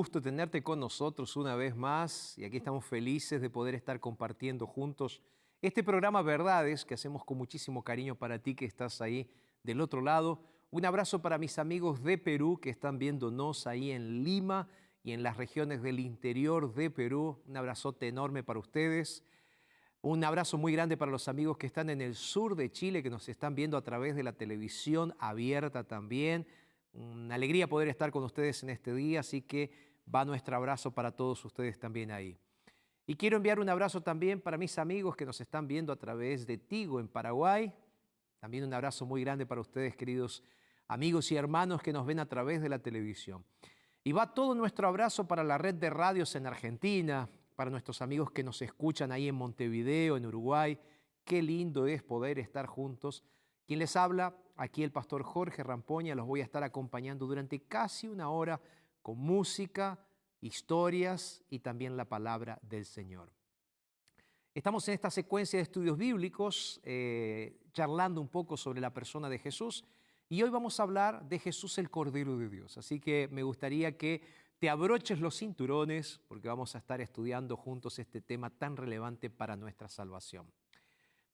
Gusto tenerte con nosotros una vez más y aquí estamos felices de poder estar compartiendo juntos este programa Verdades que hacemos con muchísimo cariño para ti que estás ahí del otro lado. Un abrazo para mis amigos de Perú que están viéndonos ahí en Lima y en las regiones del interior de Perú. Un abrazote enorme para ustedes. Un abrazo muy grande para los amigos que están en el sur de Chile, que nos están viendo a través de la televisión abierta también. Una alegría poder estar con ustedes en este día, así que va nuestro abrazo para todos ustedes también ahí. Y quiero enviar un abrazo también para mis amigos que nos están viendo a través de Tigo en Paraguay. También un abrazo muy grande para ustedes, queridos amigos y hermanos que nos ven a través de la televisión. Y va todo nuestro abrazo para la red de radios en Argentina, para nuestros amigos que nos escuchan ahí en Montevideo, en Uruguay. Qué lindo es poder estar juntos. Quien les habla, aquí el pastor Jorge Rampoña, los voy a estar acompañando durante casi una hora con música, historias y también la palabra del Señor. Estamos en esta secuencia de estudios bíblicos, eh, charlando un poco sobre la persona de Jesús y hoy vamos a hablar de Jesús el Cordero de Dios. Así que me gustaría que te abroches los cinturones porque vamos a estar estudiando juntos este tema tan relevante para nuestra salvación.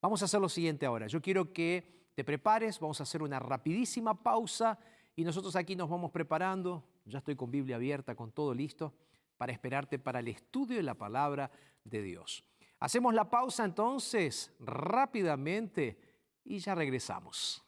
Vamos a hacer lo siguiente ahora. Yo quiero que te prepares, vamos a hacer una rapidísima pausa y nosotros aquí nos vamos preparando. Ya estoy con Biblia abierta, con todo listo, para esperarte para el estudio de la palabra de Dios. Hacemos la pausa entonces rápidamente y ya regresamos.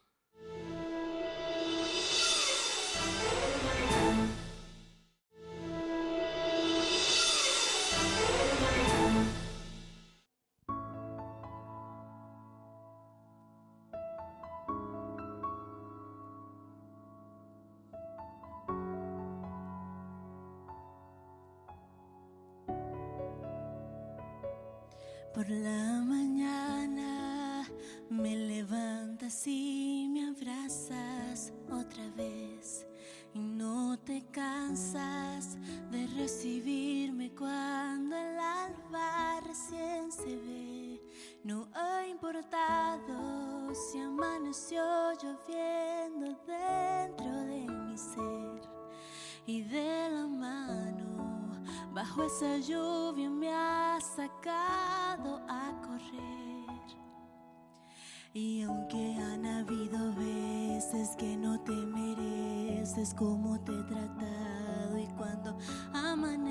Y cuando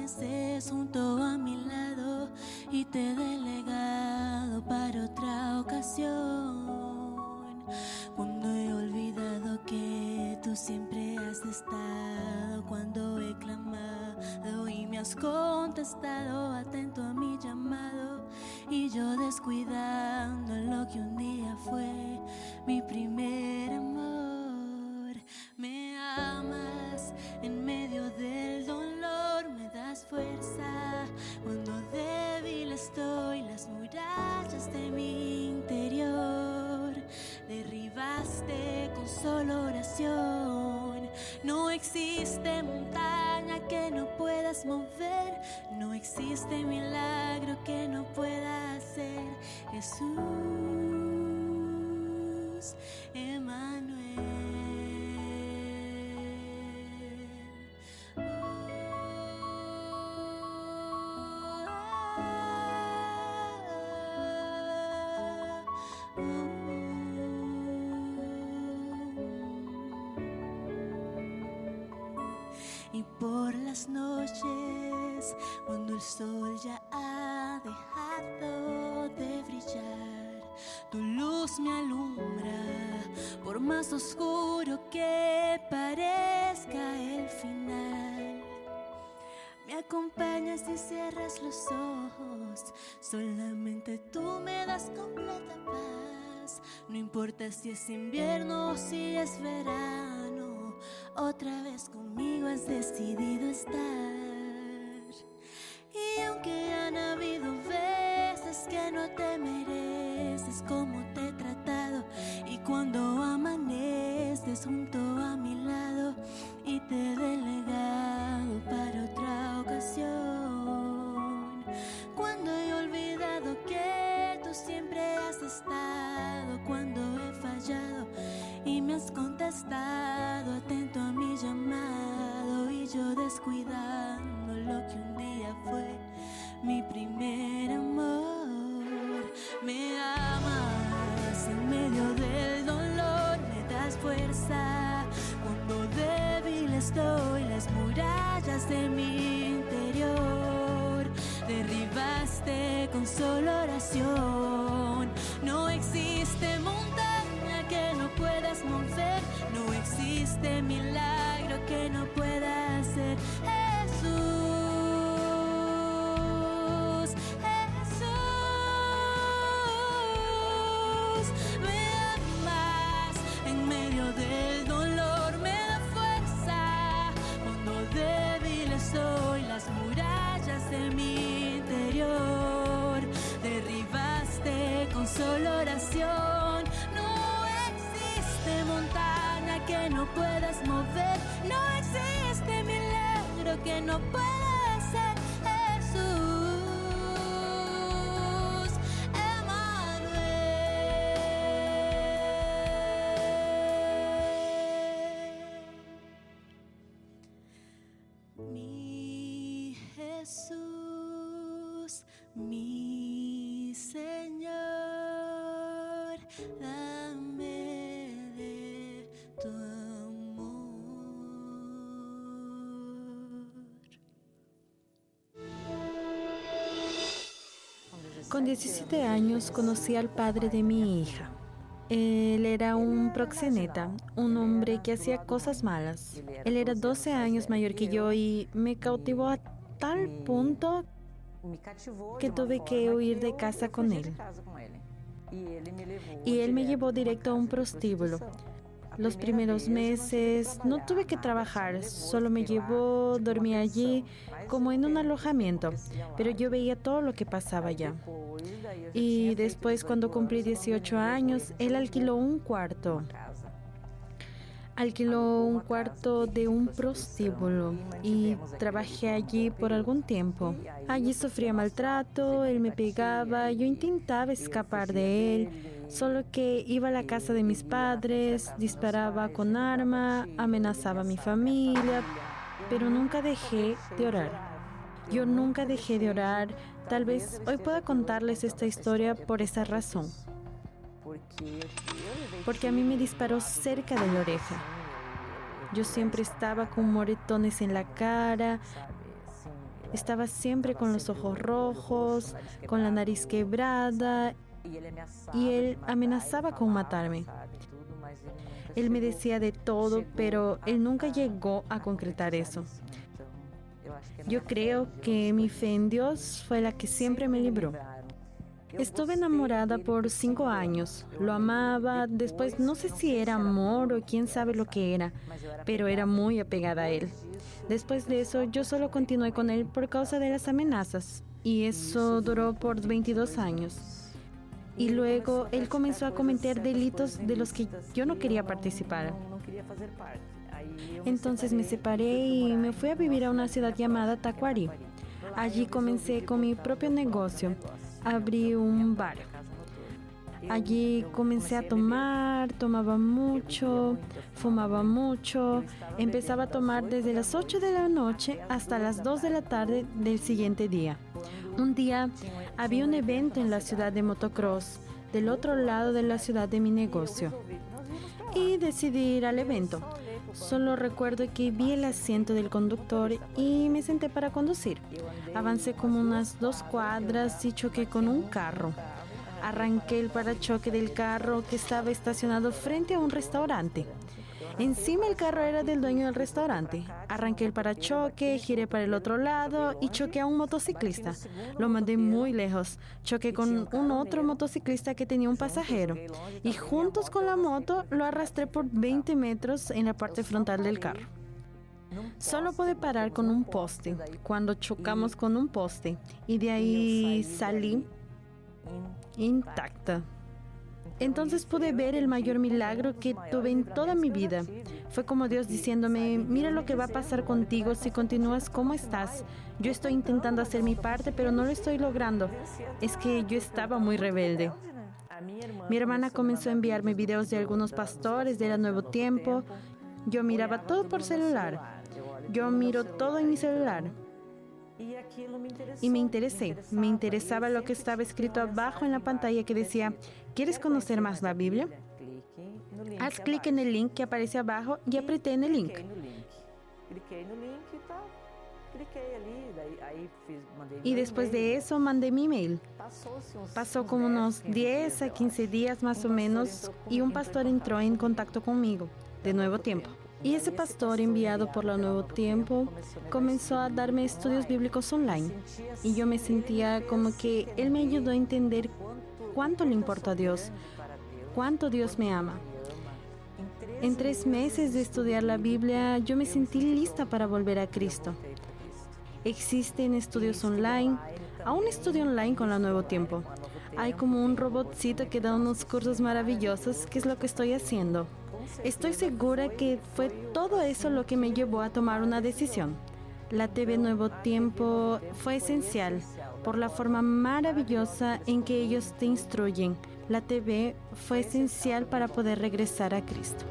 estés junto a mi lado y te he delegado para otra ocasión. Cuando he olvidado que tú siempre has estado, cuando he clamado y me has contestado, atento a mi llamado y yo descuidando lo que un día fue mi primer amor. Cuando débil estoy, las murallas de mi interior derribaste con solo oración. No existe montaña que no puedas mover, no existe milagro que no pueda hacer Jesús, Emmanuel. Sol ya ha dejado de brillar, tu luz me alumbra, por más oscuro que parezca el final. Me acompañas y cierras los ojos, solamente tú me das completa paz. No importa si es invierno o si es verano, otra vez conmigo has decidido estar. Y aunque han habido veces que no te mereces como te he tratado, y cuando amaneces junto a mi lado y te he delegado para otra ocasión, cuando he olvidado que tú siempre has estado, cuando he fallado y me has contestado atento a mi llamado y yo descuidando fue mi primer amor. Me amas en medio del dolor, me das fuerza cuando débil estoy, las murallas de mi interior derribaste con solo oración. No existe montaña que no puedas mover, no existe milagro que no puedas mover, no existe milagro que no pueda hacer Jesús. Mi Jesús, mi Señor, Con 17 años conocí al padre de mi hija. Él era un proxeneta, un hombre que hacía cosas malas. Él era 12 años mayor que yo y me cautivó a tal punto que tuve que huir de casa con él. y él me llevó directo a un prostíbulo. Los primeros meses no tuve que trabajar, solo me llevó, dormí allí como en un alojamiento, pero yo veía todo lo que pasaba allá. Y después, cuando cumplí 18 años, él alquiló un cuarto. Alquiló un cuarto de un prostíbulo y trabajé allí por algún tiempo. Allí sufría maltrato, él me pegaba, yo intentaba escapar de él, solo que iba a la casa de mis padres, disparaba con arma, amenazaba a mi familia, pero nunca dejé de orar. Yo nunca dejé de orar. Tal vez hoy pueda contarles esta historia por esa razón. Porque a mí me disparó cerca de la oreja. Yo siempre estaba con moretones en la cara Estaba siempre con los ojos rojos, con la nariz quebrada y él amenazaba con matarme. Él me decía de todo, pero él nunca llegó a concretar eso. Yo creo que mi fe en Dios fue la que siempre me libró. Estuve enamorada por cinco años. Lo amaba. Después no sé si era amor o quién sabe lo que era, pero era muy apegada a él. Después de eso, yo solo continué con él por causa de las amenazas. Y eso duró por 22 años. Y luego él comenzó a cometer delitos de los que yo no quería participar. Entonces me separé y me fui a vivir a una ciudad llamada Tacuari. Allí comencé con mi propio negocio abrí un bar. Allí comencé a tomar, tomaba mucho, fumaba mucho, empezaba a tomar desde las 8 de la noche hasta las 2 de la tarde del siguiente día. Un día había un evento en la ciudad de motocross, del otro lado de la ciudad de mi negocio, y decidí ir al evento. Solo recuerdo que vi el asiento del conductor y me senté para conducir. Avancé como unas dos cuadras y choqué con un carro. Arranqué el parachoque del carro que estaba estacionado frente a un restaurante. Encima el carro era del dueño del restaurante. Arranqué el parachoque, giré para el otro lado y choqué a un motociclista. Lo mandé muy lejos. Choqué con un otro motociclista que tenía un pasajero. Y juntos con la moto lo arrastré por 20 metros en la parte frontal del carro. Solo pude parar con un poste cuando chocamos con un poste y de ahí salí intacta. Entonces pude ver el mayor milagro que tuve en toda mi vida. Fue como Dios diciéndome, mira lo que va a pasar contigo si continúas como estás. Yo estoy intentando hacer mi parte, pero no lo estoy logrando. Es que yo estaba muy rebelde. Mi hermana comenzó a enviarme videos de algunos pastores de la Nuevo Tiempo. Yo miraba todo por celular. Yo miro todo en mi celular. Y me interesé, me interesaba lo que estaba escrito abajo en la pantalla que decía, ¿quieres conocer más la Biblia? Haz clic en el link que aparece abajo y apreté en el link. Y después de eso mandé mi email. Pasó como unos 10 a 15 días más o menos y un pastor entró en contacto conmigo, de nuevo tiempo. Y ese pastor enviado por la Nuevo Tiempo comenzó a darme estudios bíblicos online. Y yo me sentía como que él me ayudó a entender cuánto le importa a Dios, cuánto Dios me ama. En tres meses de estudiar la Biblia, yo me sentí lista para volver a Cristo. Existen estudios online, aún estudio online con la Nuevo Tiempo. Hay como un robotcito que da unos cursos maravillosos, que es lo que estoy haciendo. Estoy segura que fue todo eso lo que me llevó a tomar una decisión. La TV Nuevo Tiempo fue esencial por la forma maravillosa en que ellos te instruyen. La TV fue esencial para poder regresar a Cristo.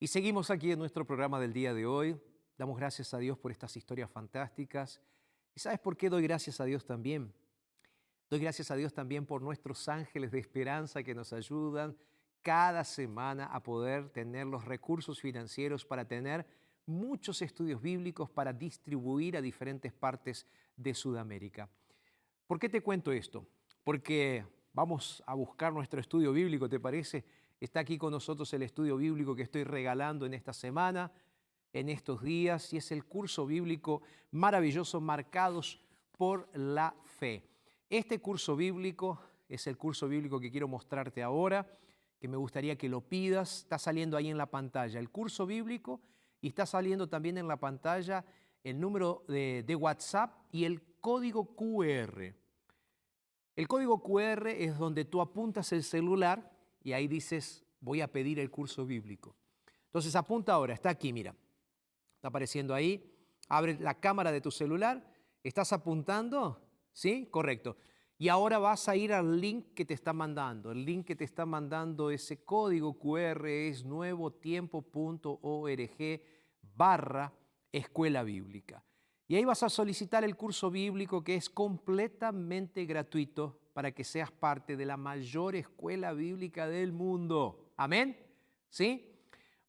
Y seguimos aquí en nuestro programa del día de hoy. Damos gracias a Dios por estas historias fantásticas ¿Y sabes por qué doy gracias a Dios también? Doy gracias a Dios también por nuestros ángeles de esperanza que nos ayudan cada semana a poder tener los recursos financieros para tener muchos estudios bíblicos para distribuir a diferentes partes de Sudamérica. ¿Por qué te cuento esto? Porque vamos a buscar nuestro estudio bíblico, ¿te parece? Está aquí con nosotros el estudio bíblico que estoy regalando en esta semana en estos días y es el curso bíblico maravilloso Marcados por la Fe. Este curso bíblico es el curso bíblico que quiero mostrarte ahora, que me gustaría que lo pidas. Está saliendo ahí en la pantalla el curso bíblico y está saliendo también en la pantalla el número de, de WhatsApp y el código QR. El código QR es donde tú apuntas el celular y ahí dices, voy a pedir el curso bíblico. Entonces apunta ahora, está aquí, mira. Está apareciendo ahí. Abre la cámara de tu celular. ¿Estás apuntando? ¿Sí? Correcto. Y ahora vas a ir al link que te está mandando. El link que te está mandando ese código QR es nuevotiempo.org barra escuela bíblica. Y ahí vas a solicitar el curso bíblico que es completamente gratuito para que seas parte de la mayor escuela bíblica del mundo. Amén. ¿Sí?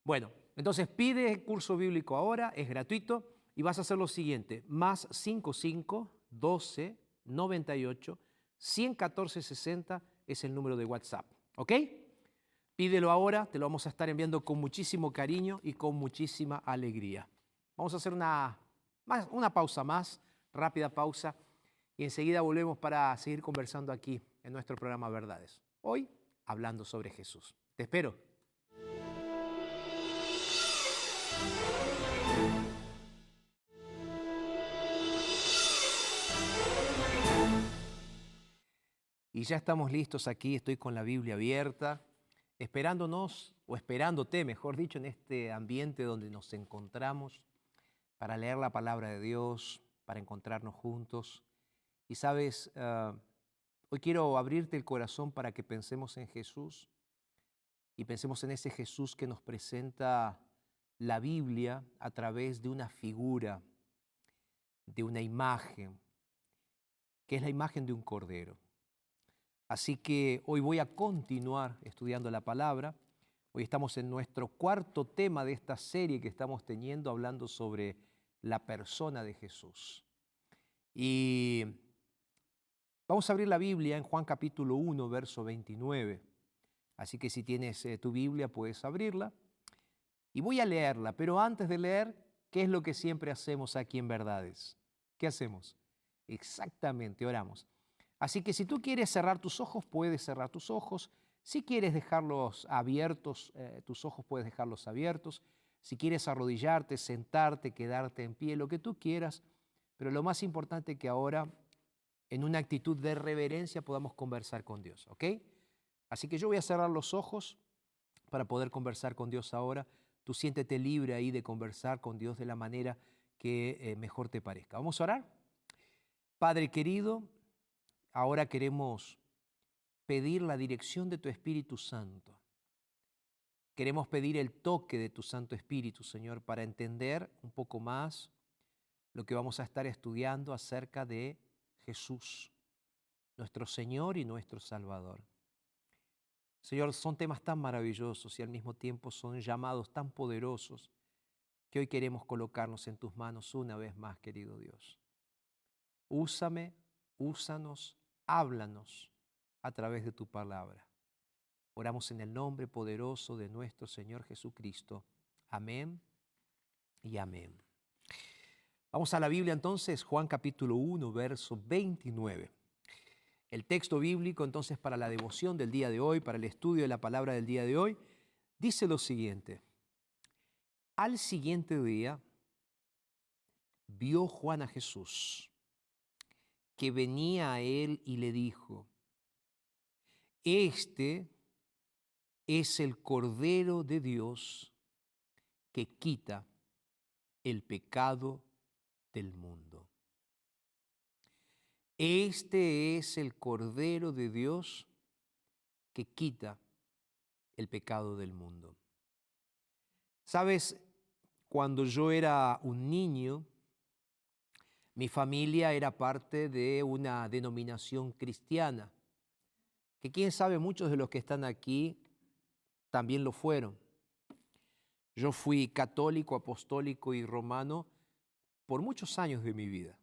Bueno, entonces pide el curso bíblico ahora, es gratuito, y vas a hacer lo siguiente, más 55 12 98 114 60 es el número de WhatsApp, ¿ok? Pídelo ahora, te lo vamos a estar enviando con muchísimo cariño y con muchísima alegría. Vamos a hacer una, una pausa más, rápida pausa, y enseguida volvemos para seguir conversando aquí en nuestro programa Verdades. Hoy hablando sobre Jesús. Te espero. Y ya estamos listos aquí, estoy con la Biblia abierta, esperándonos, o esperándote, mejor dicho, en este ambiente donde nos encontramos para leer la palabra de Dios, para encontrarnos juntos. Y sabes, ah, hoy quiero abrirte el corazón para que pensemos en Jesús y pensemos en ese Jesús que nos presenta la Biblia a través de una figura, de una imagen, que es la imagen de un cordero. Así que hoy voy a continuar estudiando la palabra. Hoy estamos en nuestro cuarto tema de esta serie que estamos teniendo hablando sobre la persona de Jesús. Y vamos a abrir la Biblia en Juan capítulo 1, verso 29. Así que si tienes eh, tu Biblia puedes abrirla. Y voy a leerla, pero antes de leer, ¿qué es lo que siempre hacemos aquí en Verdades? ¿Qué hacemos? Exactamente, oramos. Así que si tú quieres cerrar tus ojos, puedes cerrar tus ojos. Si quieres dejarlos abiertos, eh, tus ojos puedes dejarlos abiertos. Si quieres arrodillarte, sentarte, quedarte en pie, lo que tú quieras. Pero lo más importante que ahora, en una actitud de reverencia, podamos conversar con Dios, ¿ok? Así que yo voy a cerrar los ojos para poder conversar con Dios ahora. Tú siéntete libre ahí de conversar con Dios de la manera que eh, mejor te parezca. Vamos a orar. Padre querido, Ahora queremos pedir la dirección de tu Espíritu Santo. Queremos pedir el toque de tu Santo Espíritu, Señor, para entender un poco más lo que vamos a estar estudiando acerca de Jesús, nuestro Señor y nuestro Salvador. Señor, son temas tan maravillosos y al mismo tiempo son llamados tan poderosos que hoy queremos colocarnos en tus manos una vez más, querido Dios. Úsame, úsanos háblanos a través de tu palabra. Oramos en el nombre poderoso de nuestro Señor Jesucristo. Amén y amén. Vamos a la Biblia entonces, Juan capítulo 1, verso 29. El texto bíblico entonces para la devoción del día de hoy, para el estudio de la palabra del día de hoy, dice lo siguiente. Al siguiente día vio Juan a Jesús que venía a él y le dijo, este es el Cordero de Dios que quita el pecado del mundo. Este es el Cordero de Dios que quita el pecado del mundo. Sabes, cuando yo era un niño, mi familia era parte de una denominación cristiana, que quién sabe muchos de los que están aquí también lo fueron. Yo fui católico, apostólico y romano por muchos años de mi vida,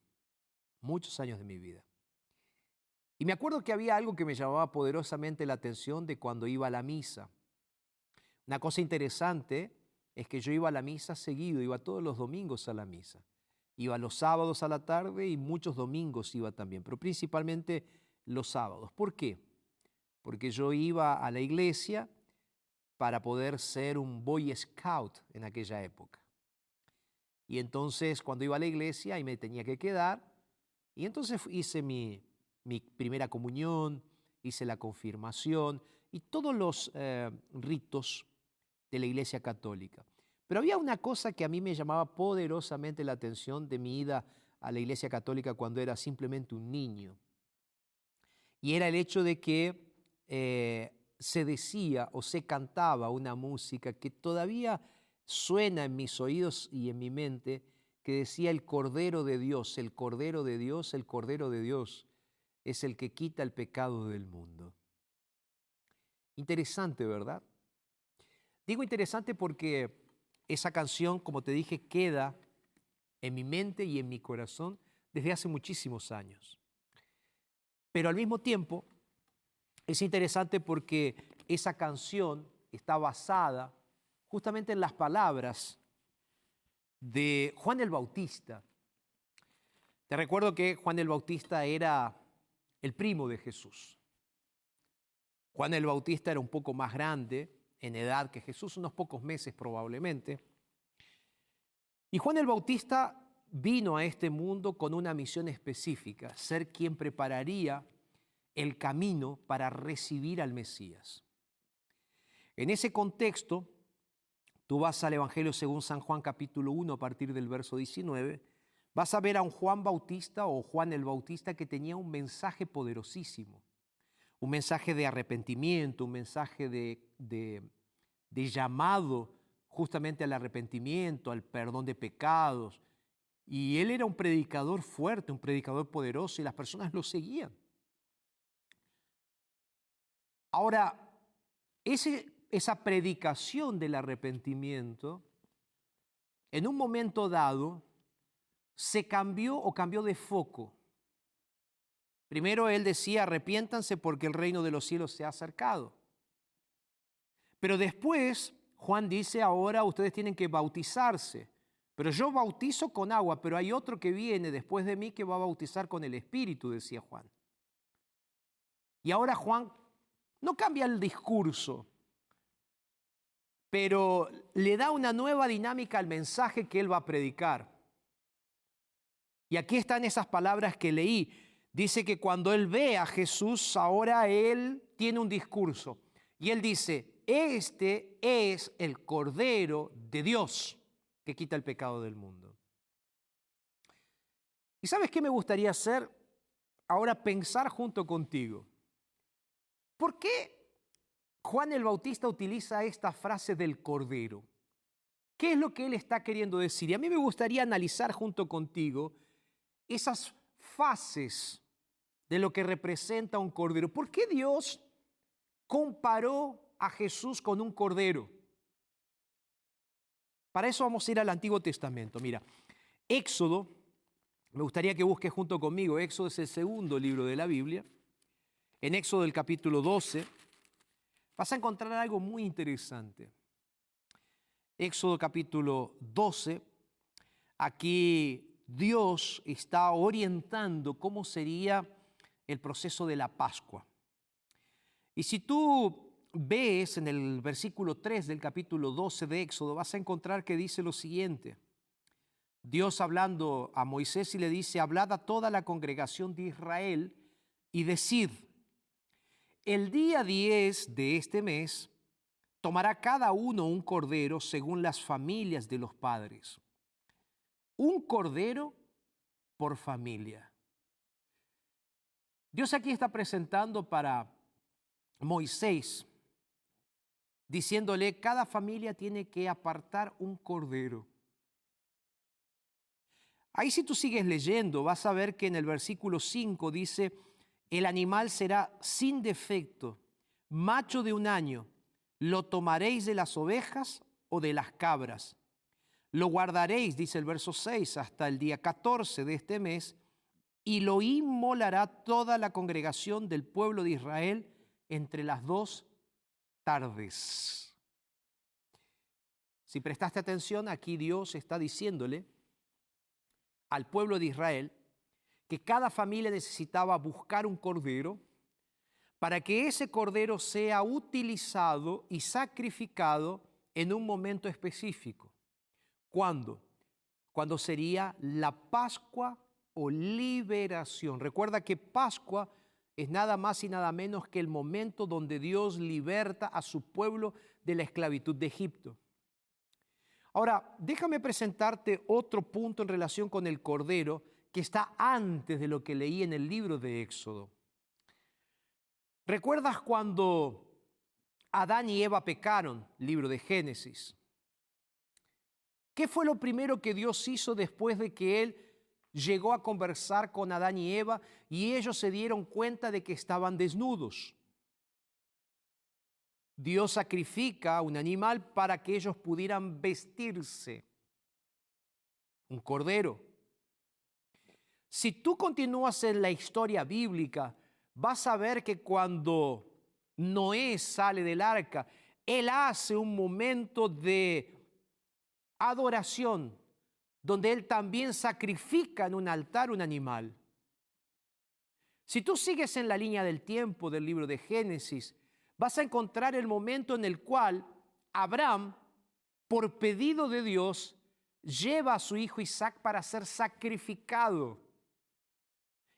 muchos años de mi vida. Y me acuerdo que había algo que me llamaba poderosamente la atención de cuando iba a la misa. Una cosa interesante es que yo iba a la misa seguido, iba todos los domingos a la misa. Iba los sábados a la tarde y muchos domingos iba también, pero principalmente los sábados. ¿Por qué? Porque yo iba a la iglesia para poder ser un Boy Scout en aquella época. Y entonces cuando iba a la iglesia y me tenía que quedar, y entonces hice mi, primera comunión, hice la confirmación y todos los eh, ritos de la iglesia católica. Pero había una cosa que a mí me llamaba poderosamente la atención de mi ida a la Iglesia Católica cuando era simplemente un niño. Y era el hecho de que eh, se decía o se cantaba una música que todavía suena en mis oídos y en mi mente, que decía el Cordero de Dios, el Cordero de Dios, el Cordero de Dios es el que quita el pecado del mundo. Interesante, ¿verdad? Digo interesante porque esa canción, como te dije, queda en mi mente y en mi corazón desde hace muchísimos años. Pero al mismo tiempo, es interesante porque esa canción está basada justamente en las palabras de Juan el Bautista. Te recuerdo que Juan el Bautista era el primo de Jesús. Juan el Bautista era un poco más grande en edad que Jesús, unos pocos meses probablemente. Y Juan el Bautista vino a este mundo con una misión específica, ser quien prepararía el camino para recibir al Mesías. En ese contexto, tú vas al Evangelio según San Juan capítulo 1 a partir del verso 19, vas a ver a un Juan Bautista o Juan el Bautista que tenía un mensaje poderosísimo, un mensaje de arrepentimiento, un mensaje de, de, llamado justamente al arrepentimiento, al perdón de pecados. Y él era un predicador fuerte, un predicador poderoso y las personas lo seguían. Ahora, esa predicación del arrepentimiento, en un momento dado, se cambió o cambió de foco. Primero él decía, arrepiéntanse porque el reino de los cielos se ha acercado. Pero después Juan dice, ahora ustedes tienen que bautizarse. Pero yo bautizo con agua, pero hay otro que viene después de mí que va a bautizar con el Espíritu, decía Juan. Y ahora Juan no cambia el discurso, pero le da una nueva dinámica al mensaje que él va a predicar. Y aquí están esas palabras que leí. Dice que cuando él ve a Jesús, ahora él tiene un discurso. Y él dice, este es el Cordero de Dios que quita el pecado del mundo. ¿Y sabes qué me gustaría hacer? Ahora pensar junto contigo. ¿Por qué Juan el Bautista utiliza esta frase del Cordero? ¿Qué es lo que él está queriendo decir? Y a mí me gustaría analizar junto contigo esas fases de lo que representa un cordero. ¿Por qué Dios comparó a Jesús con un cordero? Para eso vamos a ir al Antiguo Testamento. Mira, Éxodo, me gustaría que busques junto conmigo, Éxodo es el segundo libro de la Biblia. En Éxodo del capítulo 12 vas a encontrar algo muy interesante. Éxodo capítulo 12, aquí Dios está orientando cómo sería el proceso de la Pascua. Y si tú ves en el versículo 3 del capítulo 12 de Éxodo, vas a encontrar que dice lo siguiente. Dios hablando a Moisés y le dice, hablad a toda la congregación de Israel y decid, el día 10 de este mes tomará cada uno un cordero según las familias de los padres. Un cordero por familia. Dios aquí está presentando para Moisés diciéndole, cada familia tiene que apartar un cordero. Ahí si tú sigues leyendo, vas a ver que en el versículo 5 dice, el animal será sin defecto, macho de un año, lo tomaréis de las ovejas o de las cabras. Lo guardaréis, dice el verso 6, hasta el día 14 de este mes, y lo inmolará toda la congregación del pueblo de Israel entre las dos tardes. Si prestaste atención, aquí Dios está diciéndole al pueblo de Israel que cada familia necesitaba buscar un cordero para que ese cordero sea utilizado y sacrificado en un momento específico. ¿Cuándo? Cuando sería la Pascua o liberación. Recuerda que Pascua es nada más y nada menos que el momento donde Dios liberta a su pueblo de la esclavitud de Egipto. Ahora, déjame presentarte otro punto en relación con el Cordero que está antes de lo que leí en el libro de Éxodo. ¿Recuerdas cuando Adán y Eva pecaron? Libro de Génesis. ¿Qué fue lo primero que Dios hizo después de que Él llegó a conversar con Adán y Eva y ellos se dieron cuenta de que estaban desnudos. Dios sacrifica un animal para que ellos pudieran vestirse. Un cordero. Si tú continúas en la historia bíblica, vas a ver que cuando Noé sale del arca, él hace un momento de adoración, donde él también sacrifica en un altar un animal. Si tú sigues en la línea del tiempo del libro de Génesis, vas a encontrar el momento en el cual Abraham, por pedido de Dios, lleva a su hijo Isaac para ser sacrificado.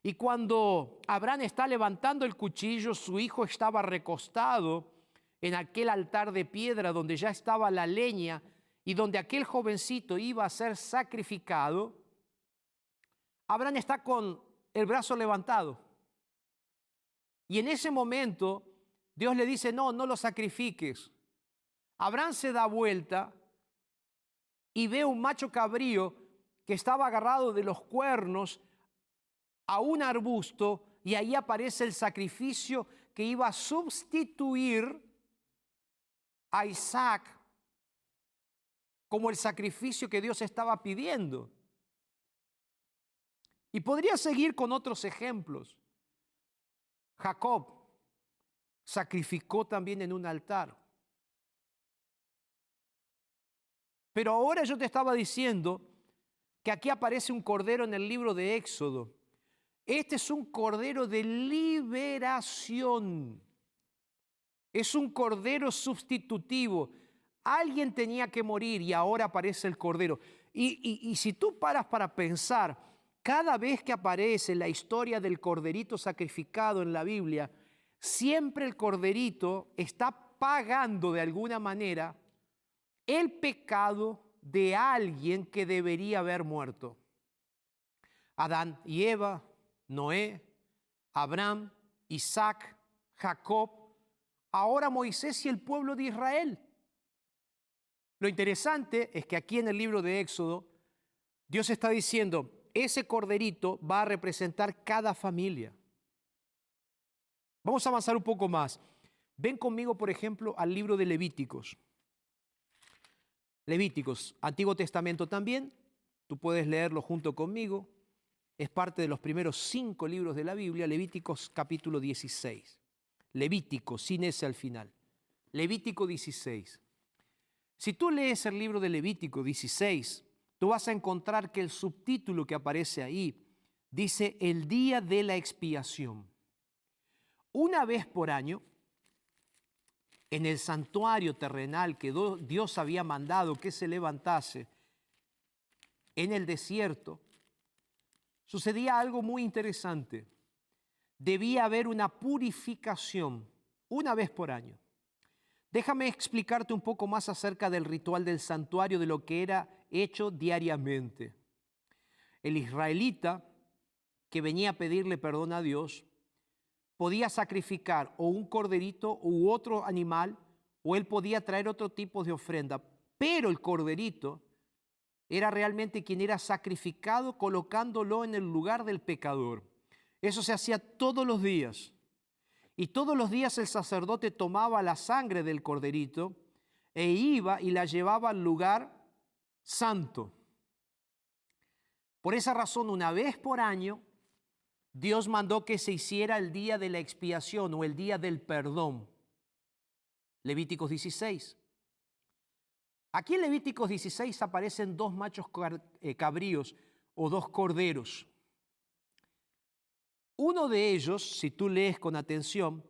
Y cuando Abraham está levantando el cuchillo, su hijo estaba recostado en aquel altar de piedra donde ya estaba la leña y donde aquel jovencito iba a ser sacrificado, Abraham está con el brazo levantado. Y en ese momento Dios le dice, no, no lo sacrifiques. Abraham se da vuelta y ve un macho cabrío que estaba agarrado de los cuernos a un arbusto y ahí aparece el sacrificio que iba a sustituir a Isaac como el sacrificio que Dios estaba pidiendo. Y podría seguir con otros ejemplos. Jacob sacrificó también en un altar. Pero ahora yo te estaba diciendo que aquí aparece un cordero en el libro de Éxodo. Este es un cordero de liberación. Es un cordero sustitutivo. Alguien tenía que morir y ahora aparece el cordero. Y, si tú paras para pensar, cada vez que aparece la historia del corderito sacrificado en la Biblia, siempre el corderito está pagando de alguna manera el pecado de alguien que debería haber muerto. Adán y Eva, Noé, Abraham, Isaac, Jacob, ahora Moisés y el pueblo de Israel. Lo interesante es que aquí en el libro de Éxodo, Dios está diciendo, ese corderito va a representar cada familia. Vamos a avanzar un poco más. Ven conmigo, por ejemplo, al libro de Levíticos. Levíticos, Antiguo Testamento también, tú puedes leerlo junto conmigo, es parte de los primeros cinco libros de la Biblia, Levíticos capítulo 16. Levítico, sin ese al final. Levítico 16. Si tú lees el libro de Levítico 16, tú vas a encontrar que el subtítulo que aparece ahí dice el día de la expiación. Una vez por año, en el santuario terrenal que Dios había mandado que se levantase en el desierto, sucedía algo muy interesante debía haber una purificación una vez por año. Déjame explicarte un poco más acerca del ritual del santuario, de lo que era hecho diariamente. El israelita que venía a pedirle perdón a Dios podía sacrificar o un corderito u otro animal, o él podía traer otro tipo de ofrenda, pero el corderito era realmente quien era sacrificado colocándolo en el lugar del pecador. Eso se hacía todos los días. Y todos los días el sacerdote tomaba la sangre del corderito e iba y la llevaba al lugar santo. Por esa razón, una vez por año, Dios mandó que se hiciera el día de la expiación o el día del perdón. Levíticos 16. Aquí en Levíticos 16 aparecen dos machos eh, cabríos o dos corderos. Uno de ellos, si tú lees con atención,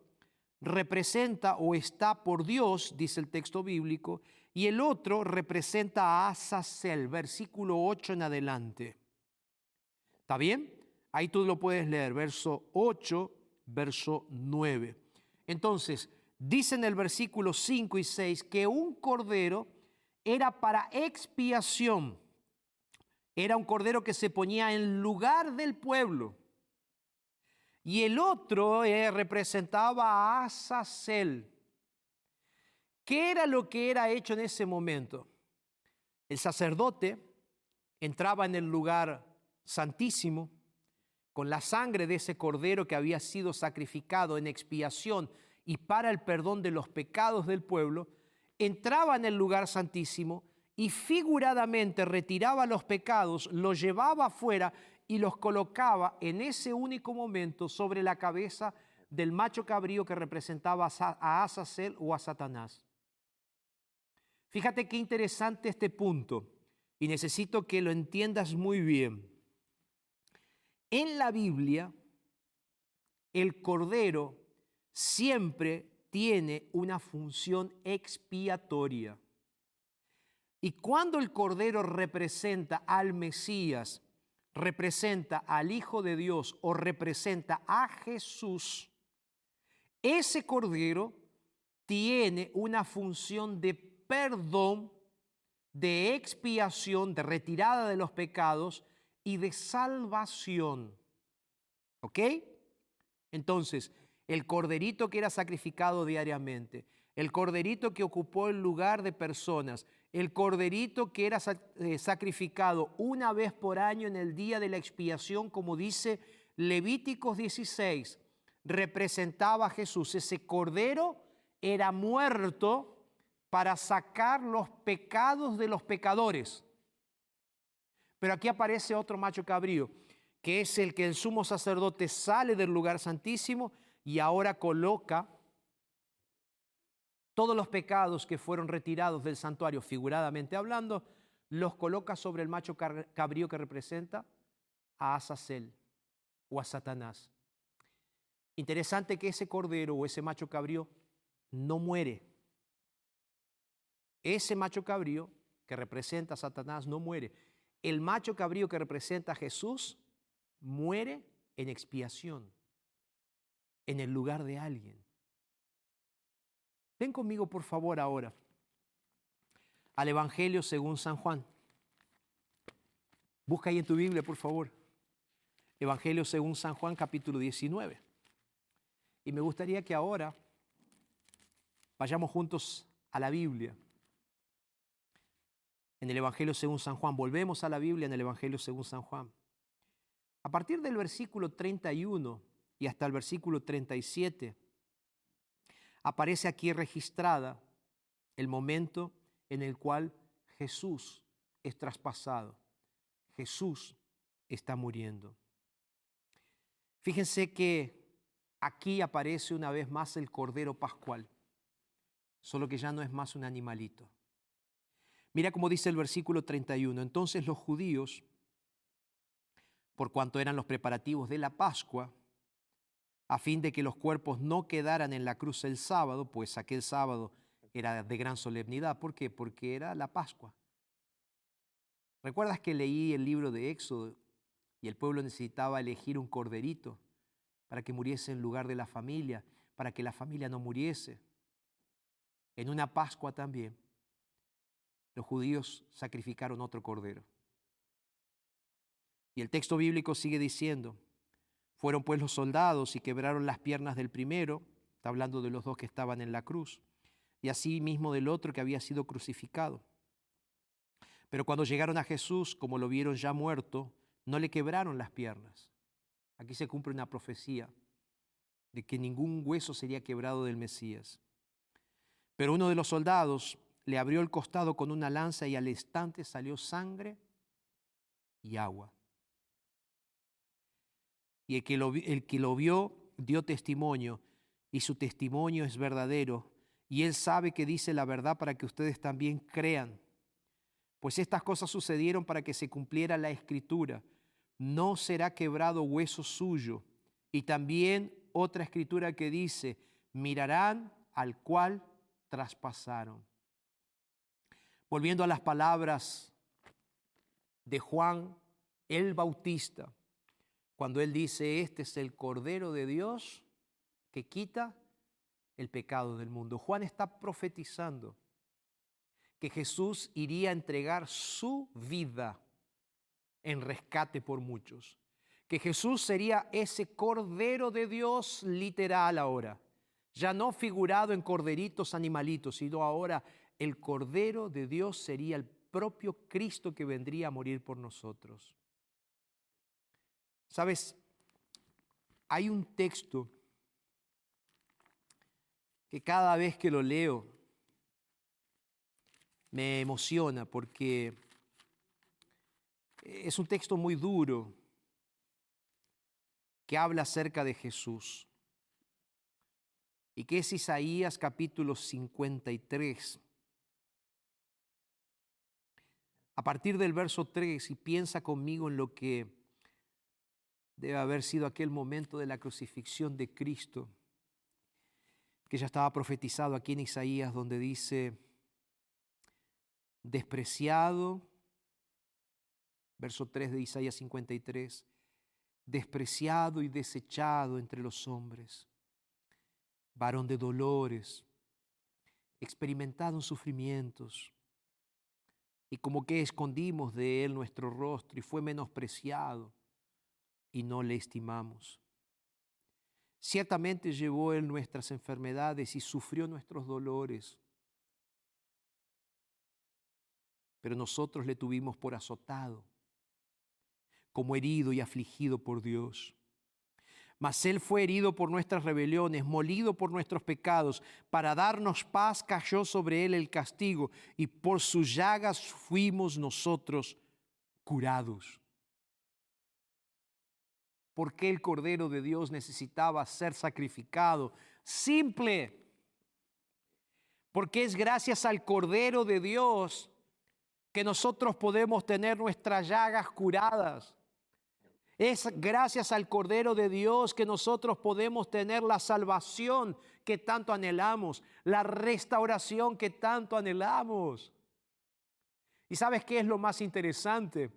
representa o está por Dios, dice el texto bíblico, y el otro representa a Azazel, versículo 8 en adelante. ¿Está bien? Ahí tú lo puedes leer, verso 8, verso 9. Entonces, dice en el versículo 5 y 6 que un cordero era para expiación. Era un cordero que se ponía en lugar del pueblo y el otro eh, representaba a Azazel. ¿Qué era lo que era hecho en ese momento? El sacerdote entraba en el lugar santísimo con la sangre de ese cordero que había sido sacrificado en expiación y para el perdón de los pecados del pueblo, entraba en el lugar santísimo y figuradamente retiraba los pecados, los llevaba afuera y los colocaba en ese único momento sobre la cabeza del macho cabrío que representaba a Azazel o a Satanás. Fíjate qué interesante este punto y necesito que lo entiendas muy bien. En la Biblia, el cordero siempre tiene una función expiatoria. Y cuando el cordero representa al Mesías, representa al Hijo de Dios o representa a Jesús, ese cordero tiene una función de perdón, de expiación, de retirada de los pecados y de salvación. ¿Ok? Entonces, el corderito que era sacrificado diariamente, el corderito que ocupó el lugar de personas, el corderito que era eh, sacrificado una vez por año en el día de la expiación, como dice Levíticos 16, representaba a Jesús. Ese cordero era muerto para sacar los pecados de los pecadores. Pero aquí aparece otro macho cabrío, que es el que el sumo sacerdote sale del lugar santísimo y ahora coloca todos los pecados que fueron retirados del santuario, figuradamente hablando, los coloca sobre el macho cabrío que representa a Azazel o a Satanás. Interesante que ese cordero o ese macho cabrío no muere. Ese macho cabrío que representa a Satanás no muere. El macho cabrío que representa a Jesús muere en expiación, en el lugar de alguien. Ven conmigo, por favor, ahora al Evangelio según San Juan. Busca ahí en tu Biblia, por favor. Evangelio según San Juan, capítulo 19. Y me gustaría que ahora vayamos juntos a la Biblia. En el Evangelio según San Juan. Volvemos a la Biblia en el Evangelio según San Juan. A partir del versículo 31 y hasta el versículo 37, aparece aquí registrada el momento en el cual Jesús es traspasado. Jesús está muriendo. Fíjense que Aquí aparece una vez más el Cordero Pascual, solo que ya no es más un animalito. Mira cómo dice el versículo 31. Entonces los judíos, por cuanto eran los preparativos de la Pascua, a fin de que los cuerpos no quedaran en la cruz el sábado, pues aquel sábado era de gran solemnidad. ¿Por qué? Porque era la Pascua. ¿Recuerdas que leí el libro de Éxodo y el pueblo necesitaba elegir un corderito? para que muriese en lugar de la familia, para que la familia no muriese. En una Pascua también, los judíos sacrificaron otro cordero. Y el texto bíblico sigue diciendo, fueron pues los soldados y quebraron las piernas del primero, está hablando de los dos que estaban en la cruz, y así mismo del otro que había sido crucificado. Pero cuando llegaron a Jesús, como lo vieron ya muerto, no le quebraron las piernas, Aquí se cumple una profecía de que ningún hueso sería quebrado del Mesías. Pero uno de los soldados le abrió el costado con una lanza y al instante salió sangre y agua. Y el que lo, el que lo vio dio testimonio y su testimonio es verdadero y él sabe que dice la verdad para que ustedes también crean. Pues estas cosas sucedieron para que se cumpliera la escritura no será quebrado hueso suyo. Y también otra escritura que dice, mirarán al cual traspasaron. Volviendo a las palabras de Juan el Bautista, cuando él dice, este es el Cordero de Dios que quita el pecado del mundo. Juan está profetizando que Jesús iría a entregar su vida en rescate por muchos. Que Jesús sería ese Cordero de Dios literal ahora, ya no figurado en corderitos animalitos, sino ahora el Cordero de Dios sería el propio Cristo que vendría a morir por nosotros. Sabes, hay un texto que cada vez que lo leo me emociona porque es un texto muy duro que habla acerca de Jesús y que es Isaías capítulo 53. A partir del verso 3, y piensa conmigo en lo que debe haber sido aquel momento de la crucifixión de Cristo, que ya estaba profetizado aquí en Isaías, donde dice, despreciado, verso 3 de Isaías 53, despreciado y desechado entre los hombres, varón de dolores, experimentado en sufrimientos, y como que escondimos de él nuestro rostro y fue menospreciado y no le estimamos. Ciertamente llevó él nuestras enfermedades y sufrió nuestros dolores, pero nosotros le tuvimos por azotado, como herido y afligido por Dios. Mas Él fue herido por nuestras rebeliones, molido por nuestros pecados. Para darnos paz cayó sobre Él el castigo y por sus llagas fuimos nosotros curados. ¿Por qué el Cordero de Dios necesitaba ser sacrificado? Simple. Porque es gracias al Cordero de Dios que nosotros podemos tener nuestras llagas curadas. Es gracias al Cordero de Dios que nosotros podemos tener la salvación que tanto anhelamos, la restauración que tanto anhelamos. ¿Y sabes qué es lo más interesante?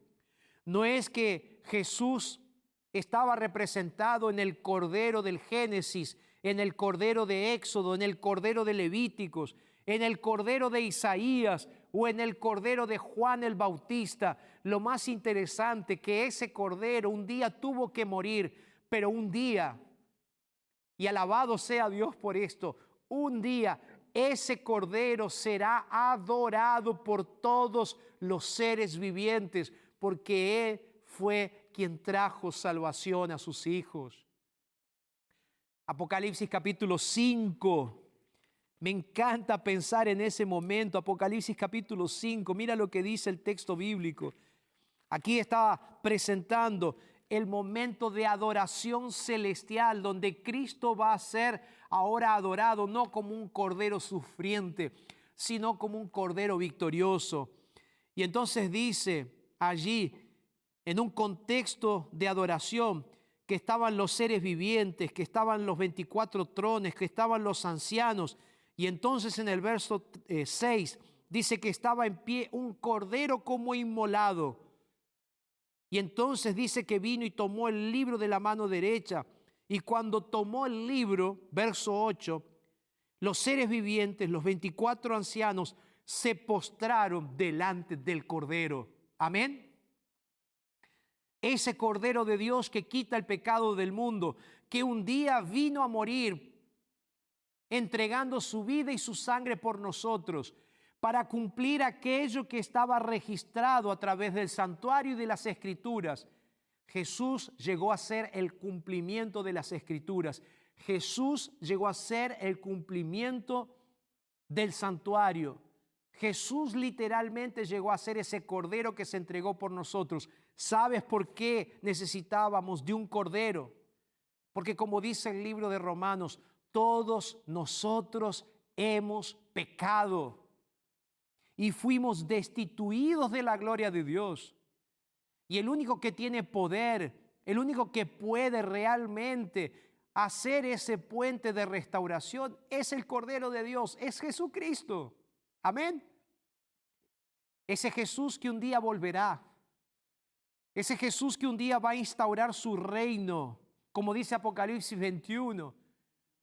No es que Jesús estaba representado en el Cordero del Génesis, en el Cordero de Éxodo, en el Cordero de Levíticos, en el Cordero de Isaías o en el Cordero de Juan el Bautista. Lo más interesante que ese Cordero un día tuvo que morir, pero un día, y alabado sea Dios por esto, un día ese Cordero será adorado por todos los seres vivientes, porque Él fue quien trajo salvación a sus hijos. Apocalipsis capítulo 5 me encanta pensar en ese momento, Apocalipsis capítulo 5, mira lo que dice el texto bíblico. Aquí está presentando el momento de adoración celestial, donde Cristo va a ser ahora adorado no como un cordero sufriente, sino como un cordero victorioso. Y entonces dice allí, en un contexto de adoración, que estaban los seres vivientes, que estaban los 24 trones, que estaban los ancianos, y entonces en el verso 6 eh, dice que estaba en pie un cordero como inmolado. Y entonces dice que vino y tomó el libro de la mano derecha. Y cuando tomó el libro, verso 8, los seres vivientes, los 24 ancianos, se postraron delante del cordero. Amén. Ese cordero de Dios que quita el pecado del mundo, que un día vino a morir entregando su vida y su sangre por nosotros, para cumplir aquello que estaba registrado a través del santuario y de las escrituras. Jesús llegó a ser el cumplimiento de las escrituras. Jesús llegó a ser el cumplimiento del santuario. Jesús literalmente llegó a ser ese cordero que se entregó por nosotros. ¿Sabes por qué necesitábamos de un cordero? Porque como dice el libro de Romanos, todos nosotros hemos pecado y fuimos destituidos de la gloria de Dios. Y el único que tiene poder, el único que puede realmente hacer ese puente de restauración es el Cordero de Dios, es Jesucristo. Amén. Ese Jesús que un día volverá. Ese Jesús que un día va a instaurar su reino, como dice Apocalipsis 21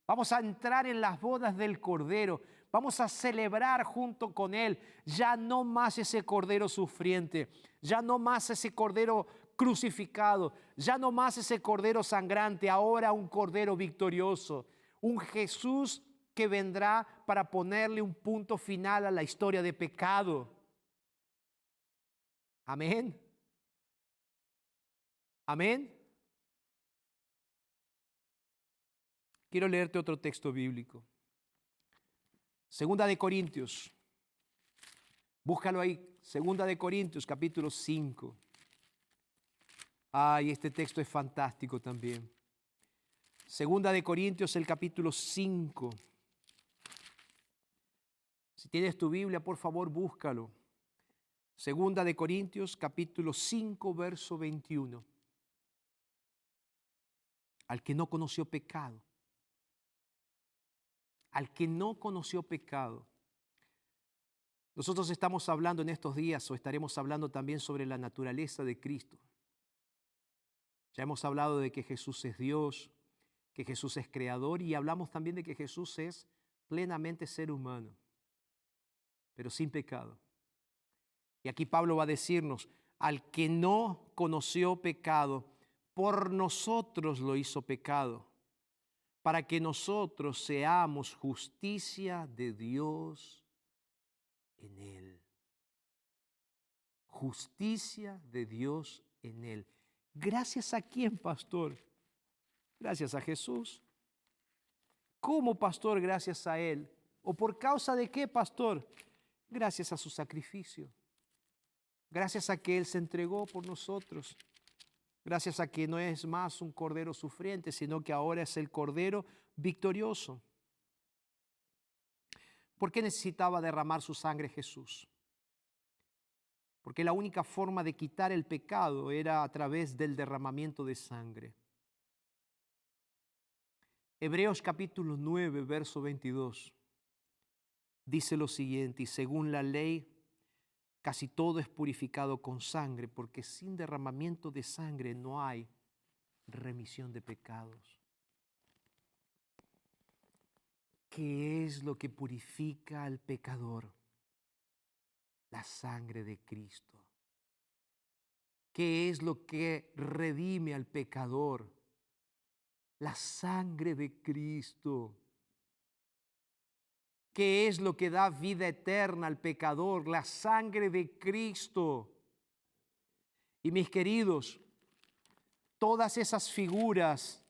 Vamos a entrar en las bodas del Cordero. Vamos a celebrar junto con Él. Ya no más ese Cordero sufriente. Ya no más ese Cordero crucificado. Ya no más ese Cordero sangrante. Ahora un Cordero victorioso. Un Jesús que vendrá para ponerle un punto final a la historia de pecado. Amén. Amén. Quiero leerte otro texto bíblico. Segunda de Corintios. Búscalo ahí. Segunda de Corintios, capítulo 5. Ay, este texto es fantástico también. Segunda de Corintios, el capítulo 5. Si tienes tu Biblia, por favor, búscalo. Segunda de Corintios, capítulo 5, verso 21. Al que no conoció pecado. Al que no conoció pecado. Nosotros estamos hablando en estos días o estaremos hablando también sobre la naturaleza de Cristo. Ya hemos hablado de que Jesús es Dios, que Jesús es creador y hablamos también de que Jesús es plenamente ser humano, pero sin pecado. Y aquí Pablo va a decirnos, al que no conoció pecado, por nosotros lo hizo pecado, para que nosotros seamos justicia de Dios en él. Justicia de Dios en él. Gracias a quién, pastor? Gracias a Jesús. ¿Cómo, pastor? Gracias a Él. ¿O por causa de qué, pastor? Gracias a su sacrificio. Gracias a que Él se entregó por nosotros. Gracias a que no es más un cordero sufriente, sino que ahora es el cordero victorioso. ¿Por qué necesitaba derramar su sangre Jesús? Porque la única forma de quitar el pecado era a través del derramamiento de sangre. Hebreos capítulo 9, verso 22, dice lo siguiente, y según la ley, casi todo es purificado con sangre, porque sin derramamiento de sangre no hay remisión de pecados. ¿Qué es lo que purifica al pecador? La sangre de Cristo. ¿Qué es lo que redime al pecador? la sangre de Cristo. ¿Qué es lo que da vida eterna al pecador? La sangre de Cristo. Y mis queridos, todas esas figuras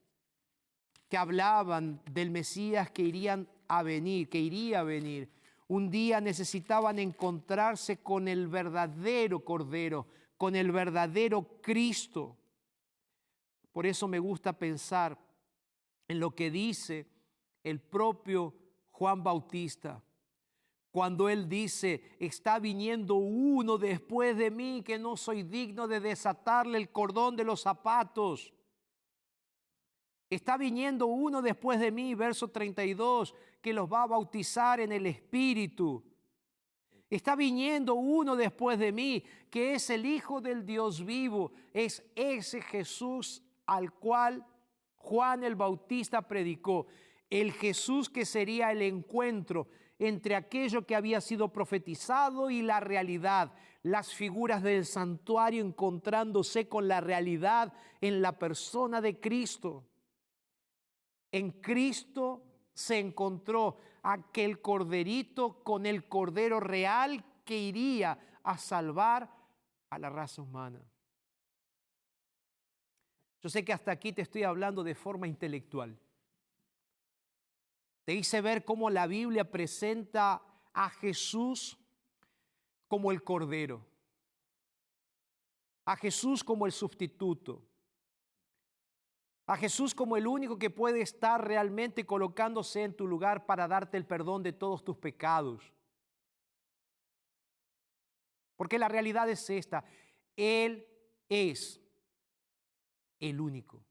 que hablaban del Mesías que irían a venir, que iría a venir, un día necesitaban encontrarse con el verdadero Cordero, con el verdadero Cristo. Por eso me gusta pensar en lo que dice el propio Juan Bautista. Cuando él dice, está viniendo uno después de mí que no soy digno de desatarle el cordón de los zapatos. Está viniendo uno después de mí, verso 32, que los va a bautizar en el Espíritu. Está viniendo uno después de mí, que es el Hijo del Dios vivo. Es ese Jesús al cual Juan el Bautista predicó, el Jesús que sería el encuentro entre aquello que había sido profetizado y la realidad, las figuras del santuario encontrándose con la realidad en la persona de Cristo. En Cristo se encontró aquel corderito con el cordero real que iría a salvar a la raza humana. Yo sé que hasta aquí te estoy hablando de forma intelectual. Te hice ver cómo la Biblia presenta a Jesús como el Cordero, a Jesús como el sustituto, a Jesús como el único que puede estar realmente colocándose en tu lugar para darte el perdón de todos tus pecados. Porque la realidad es esta, Él es el único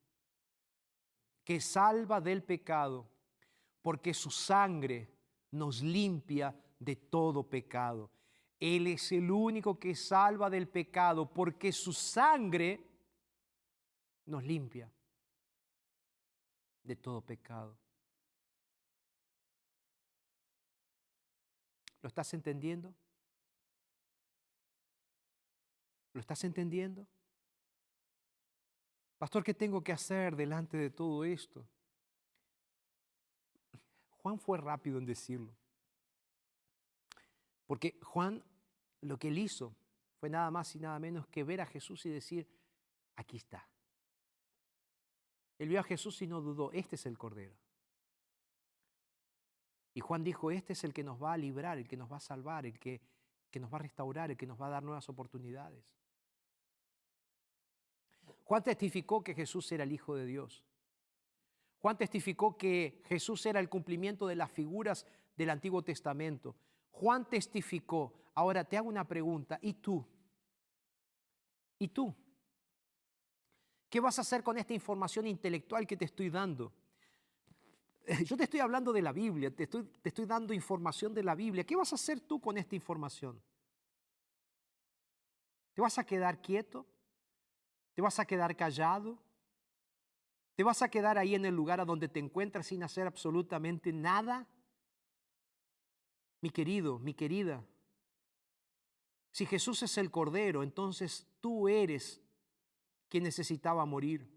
que salva del pecado, porque su sangre nos limpia de todo pecado. Él es el único que salva del pecado, porque su sangre nos limpia de todo pecado. ¿Lo estás entendiendo? ¿Lo estás entendiendo? Pastor, ¿qué tengo que hacer delante de todo esto? Juan fue rápido en decirlo. Porque Juan lo que él hizo fue nada más y nada menos que ver a Jesús y decir, aquí está. Él vio a Jesús y no dudó, este es el Cordero. Y Juan dijo, este es el que nos va a librar, el que nos va a salvar, el que, que nos va a restaurar, el que nos va a dar nuevas oportunidades. Juan testificó que Jesús era el Hijo de Dios. Juan testificó que Jesús era el cumplimiento de las figuras del Antiguo Testamento. Juan testificó. Ahora te hago una pregunta. ¿Y tú? ¿Y tú? ¿Qué vas a hacer con esta información intelectual que te estoy dando? Yo te estoy hablando de la Biblia, te estoy, te estoy dando información de la Biblia. ¿Qué vas a hacer tú con esta información? ¿Te vas a quedar quieto? ¿Te vas a quedar callado? ¿Te vas a quedar ahí en el lugar a donde te encuentras sin hacer absolutamente nada? Mi querido, mi querida, si Jesús es el Cordero, entonces tú eres quien necesitaba morir.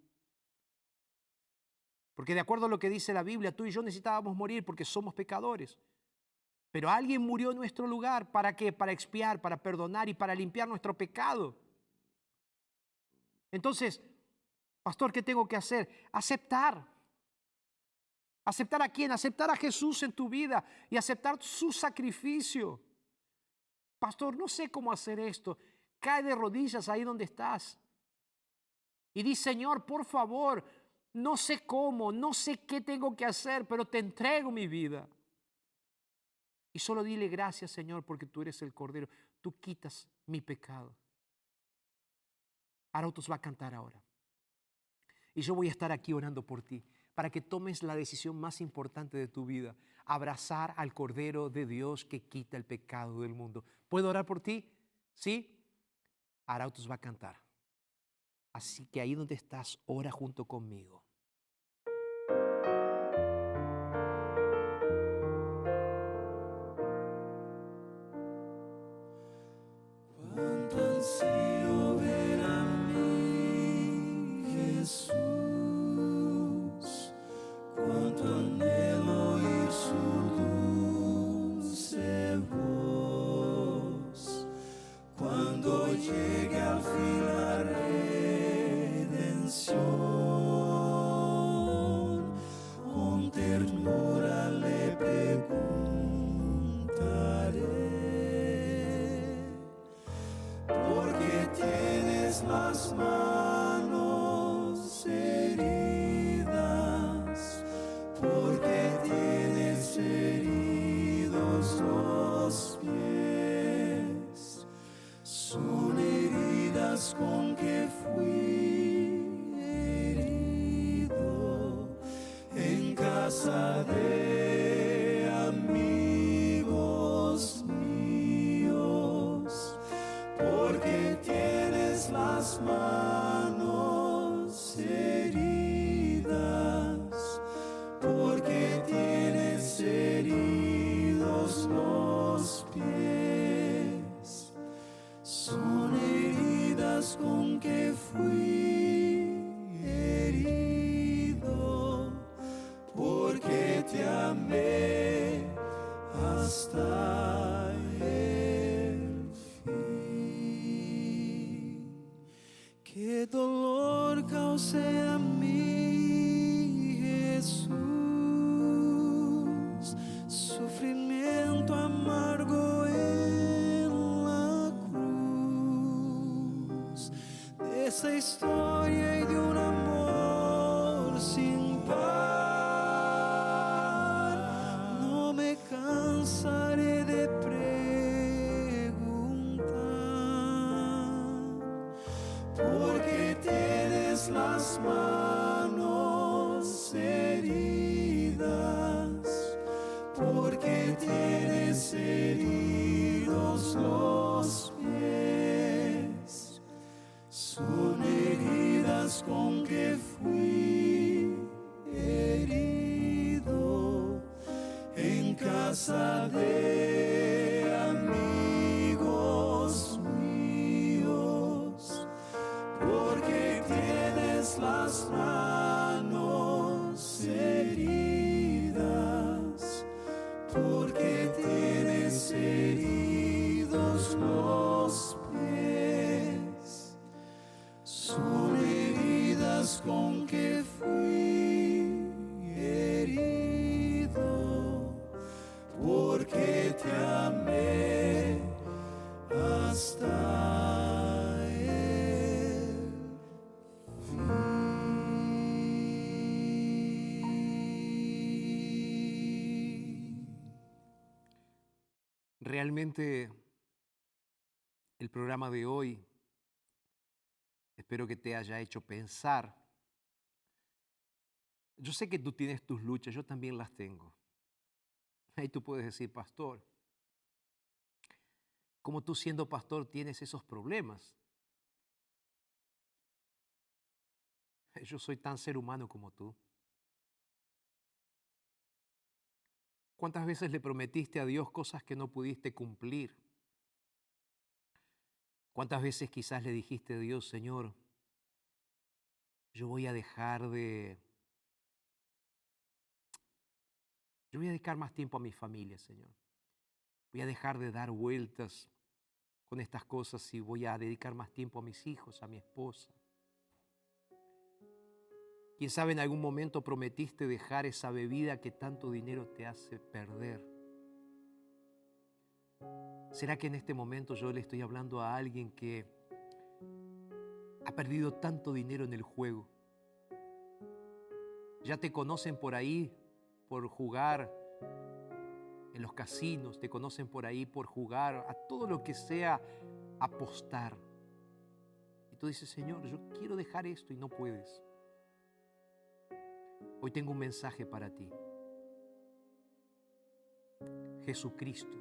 Porque de acuerdo a lo que dice la Biblia, tú y yo necesitábamos morir porque somos pecadores. Pero alguien murió en nuestro lugar. ¿Para qué? Para expiar, para perdonar y para limpiar nuestro pecado. Entonces, pastor, ¿qué tengo que hacer? Aceptar. ¿Aceptar a quién? Aceptar a Jesús en tu vida y aceptar su sacrificio. Pastor, no sé cómo hacer esto. Cae de rodillas ahí donde estás. Y di, Señor, por favor, no sé cómo, no sé qué tengo que hacer, pero te entrego mi vida. Y solo dile gracias, Señor, porque tú eres el Cordero. Tú quitas mi pecado. Arautos va a cantar ahora. Y yo voy a estar aquí orando por ti para que tomes la decisión más importante de tu vida, abrazar al Cordero de Dios que quita el pecado del mundo. ¿Puedo orar por ti? ¿Sí? Arautos va a cantar. Así que ahí donde estás, ora junto conmigo. Con que Realmente el programa de hoy espero que te haya hecho pensar. Yo sé que tú tienes tus luchas, yo también las tengo. Ahí tú puedes decir, pastor, ¿cómo tú siendo pastor tienes esos problemas? Yo soy tan ser humano como tú. ¿Cuántas veces le prometiste a Dios cosas que no pudiste cumplir? ¿Cuántas veces quizás le dijiste a Dios, Señor, yo voy a dejar de... Yo voy a dedicar más tiempo a mi familia, Señor. Voy a dejar de dar vueltas con estas cosas y voy a dedicar más tiempo a mis hijos, a mi esposa. Quién sabe, en algún momento prometiste dejar esa bebida que tanto dinero te hace perder. ¿Será que en este momento yo le estoy hablando a alguien que ha perdido tanto dinero en el juego? Ya te conocen por ahí por jugar en los casinos, te conocen por ahí por jugar a todo lo que sea apostar. Y tú dices, Señor, yo quiero dejar esto y no puedes. Hoy tengo un mensaje para ti. Jesucristo,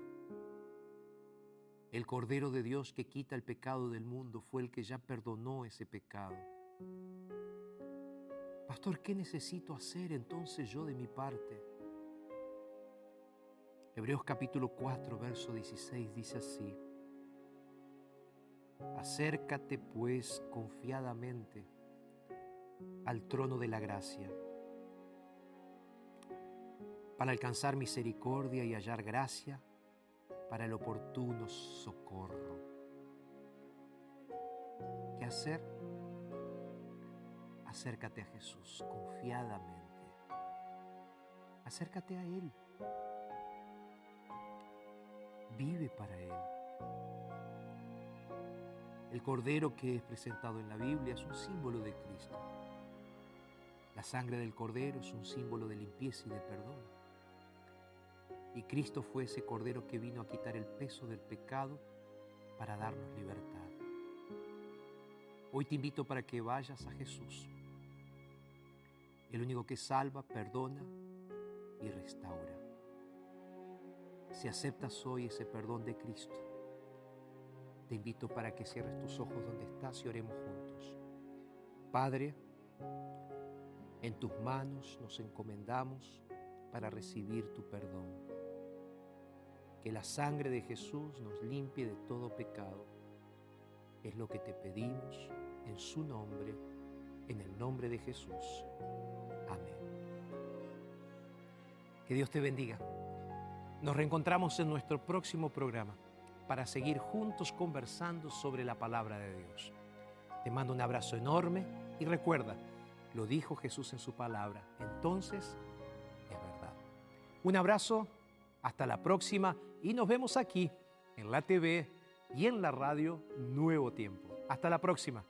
el Cordero de Dios que quita el pecado del mundo, fue el que ya perdonó ese pecado. Pastor, ¿qué necesito hacer entonces yo de mi parte? Hebreos capítulo 4, verso 16 dice así. Acércate pues confiadamente al trono de la gracia para alcanzar misericordia y hallar gracia para el oportuno socorro. ¿Qué hacer? Acércate a Jesús confiadamente. Acércate a Él. Vive para Él. El cordero que es presentado en la Biblia es un símbolo de Cristo. La sangre del cordero es un símbolo de limpieza y de perdón. Y Cristo fue ese Cordero que vino a quitar el peso del pecado para darnos libertad. Hoy te invito para que vayas a Jesús, el único que salva, perdona y restaura. Si aceptas hoy ese perdón de Cristo, te invito para que cierres tus ojos donde estás y oremos juntos. Padre, en tus manos nos encomendamos para recibir tu perdón. Que la sangre de Jesús nos limpie de todo pecado. Es lo que te pedimos en su nombre, en el nombre de Jesús. Amén. Que Dios te bendiga. Nos reencontramos en nuestro próximo programa para seguir juntos conversando sobre la palabra de Dios. Te mando un abrazo enorme y recuerda, lo dijo Jesús en su palabra, entonces es verdad. Un abrazo, hasta la próxima y nos vemos aquí en la TV y en la radio Nuevo Tiempo. Hasta la próxima.